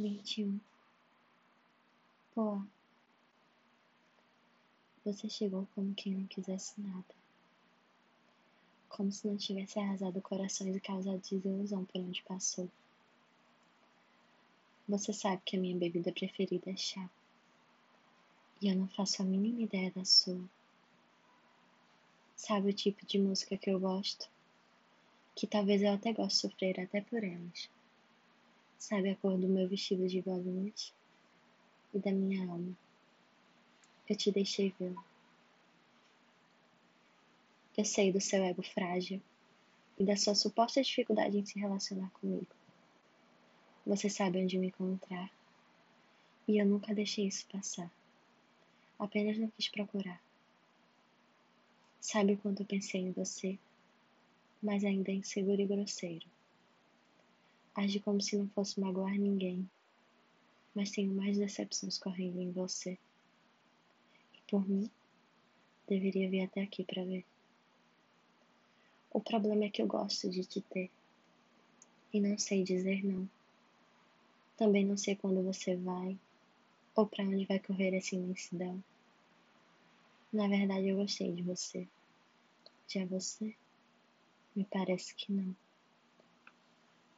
vinte e um. Pô, você chegou como quem não quisesse nada. Como se não tivesse arrasado corações e causado desilusão por onde passou. Você sabe que a minha bebida preferida é chá. E eu não faço a mínima ideia da sua. Sabe o tipo de música que eu gosto? Que talvez eu até goste de sofrer até por elas. Sabe a cor do meu vestido de bolinhas? E da minha alma. Eu te deixei ver. Eu sei do seu ego frágil e da sua suposta dificuldade em se relacionar comigo. Você sabe onde me encontrar. E eu nunca deixei isso passar. Apenas não quis procurar. Sabe quanto eu pensei em você, mas ainda é inseguro e grosseiro. Age como se não fosse magoar ninguém, mas tenho mais decepções correndo em você. E por mim, deveria vir até aqui para ver. O problema é que eu gosto de te ter e não sei dizer não. Também não sei quando você vai ou para onde vai correr essa imensidão. Na verdade, eu gostei de você. Já você? Me parece que não.